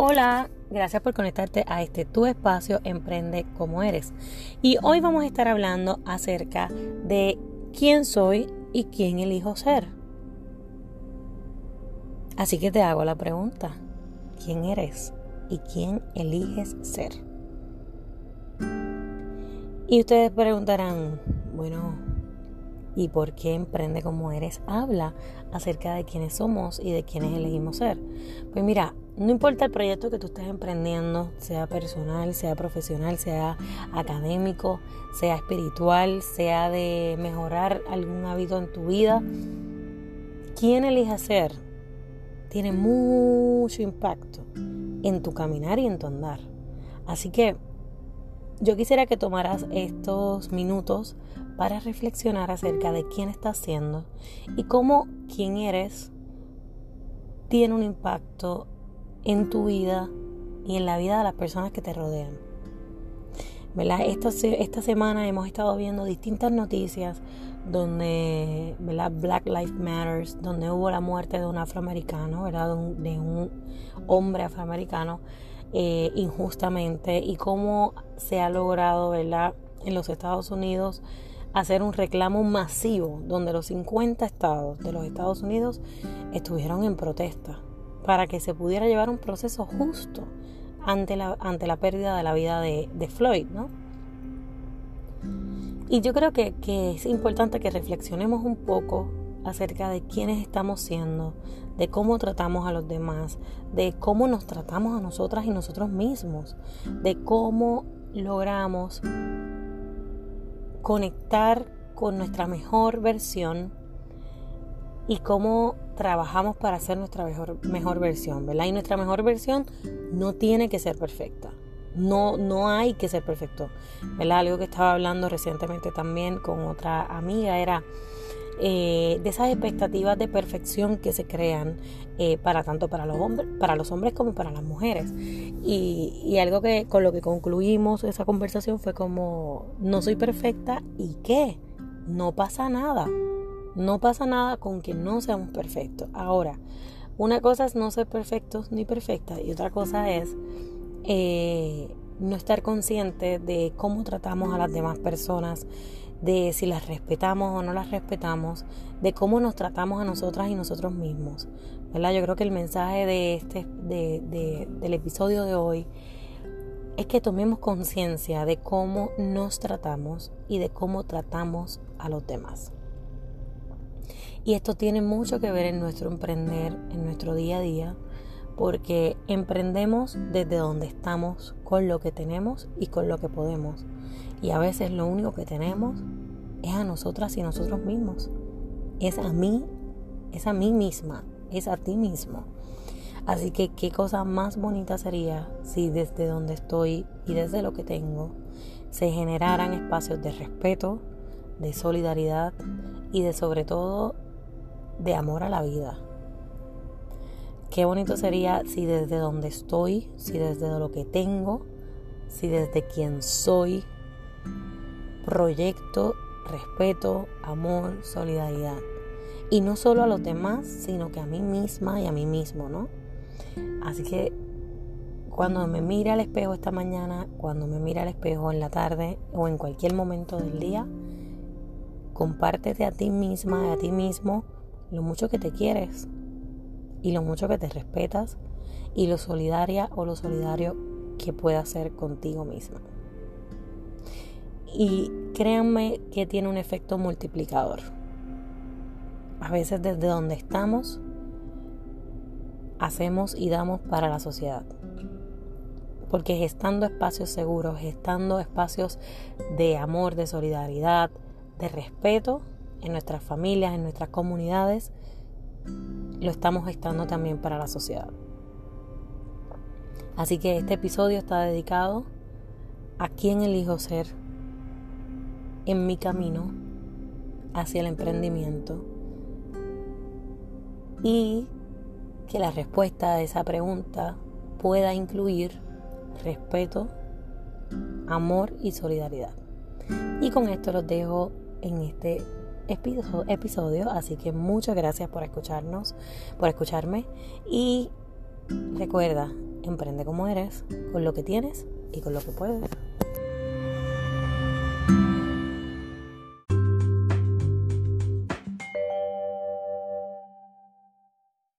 Hola, gracias por conectarte a este tu espacio Emprende como eres. Y hoy vamos a estar hablando acerca de quién soy y quién elijo ser. Así que te hago la pregunta, ¿quién eres y quién eliges ser? Y ustedes preguntarán, bueno, ¿y por qué Emprende como eres? Habla acerca de quiénes somos y de quiénes elegimos ser. Pues mira, no importa el proyecto que tú estés emprendiendo, sea personal, sea profesional, sea académico, sea espiritual, sea de mejorar algún hábito en tu vida, quien elija ser tiene mucho impacto en tu caminar y en tu andar. Así que yo quisiera que tomaras estos minutos para reflexionar acerca de quién estás siendo y cómo quién eres tiene un impacto en tu vida y en la vida de las personas que te rodean. ¿Verdad? Esta, esta semana hemos estado viendo distintas noticias donde ¿verdad? Black Lives Matters, donde hubo la muerte de un afroamericano, ¿verdad? de un hombre afroamericano eh, injustamente y cómo se ha logrado ¿verdad? en los Estados Unidos hacer un reclamo masivo donde los 50 estados de los Estados Unidos estuvieron en protesta para que se pudiera llevar un proceso justo ante la, ante la pérdida de la vida de, Floyd, ¿no? Y yo creo que, que es importante que reflexionemos un poco acerca de quiénes estamos siendo, de cómo tratamos a los demás, de cómo nos tratamos a nosotras y nosotros mismos, de cómo logramos conectar con nuestra mejor versión y cómo trabajamos para hacer nuestra mejor, mejor versión, ¿verdad? Y nuestra mejor versión no tiene que ser perfecta. No, no hay que ser perfecto, ¿verdad? Algo que estaba hablando recientemente también con otra amiga era eh, de esas expectativas de perfección que se crean eh, para tanto para los hombres, para los hombres como para las mujeres. Y, y algo que con lo que concluimos esa conversación fue como no soy perfecta y qué, no pasa nada. No pasa nada con que no seamos perfectos. Ahora, una cosa es no ser perfectos ni perfectas y otra cosa es eh, no estar consciente de cómo tratamos a las demás personas, de si las respetamos o no las respetamos, de cómo nos tratamos a nosotras y nosotros mismos. ¿verdad? Yo creo que el mensaje de este, del episodio de hoy es que tomemos conciencia de cómo nos tratamos y de cómo tratamos a los demás. Y esto tiene mucho que ver en nuestro emprender, en nuestro día a día, porque emprendemos desde donde estamos, con lo que tenemos y con lo que podemos. Y a veces lo único que tenemos es a nosotras y nosotros mismos. Es a mí, es a mí misma, es a ti mismo. Así que qué cosa más bonita sería si desde donde estoy y desde lo que tengo se generaran espacios de respeto, de solidaridad y de sobre todo de amor a la vida. Qué bonito sería si desde donde estoy, si desde lo que tengo, si desde quien soy, proyecto respeto, amor, solidaridad. Y no solo a los demás, sino que a mí misma y a mí mismo, ¿no? Así que cuando me mire al espejo esta mañana, cuando me mire al espejo en la tarde o en cualquier momento del día, compártete a ti misma a ti mismo lo mucho que te quieres y lo mucho que te respetas y lo solidaria o lo solidario que puedas ser contigo misma. Y créanme que tiene un efecto multiplicador. A veces desde donde estamos, hacemos y damos para la sociedad. Porque gestando espacios seguros, gestando espacios de amor, de solidaridad, de respeto, en nuestras familias, en nuestras comunidades, lo estamos gestando también para la sociedad. Así que este episodio está dedicado a quién elijo ser en mi camino hacia el emprendimiento y que la respuesta a esa pregunta pueda incluir respeto, amor y solidaridad. Y con esto los dejo en este episodio, así que muchas gracias por escucharnos, por escucharme y Recuerda, emprende como eres, con lo que tienes y con lo que puedes.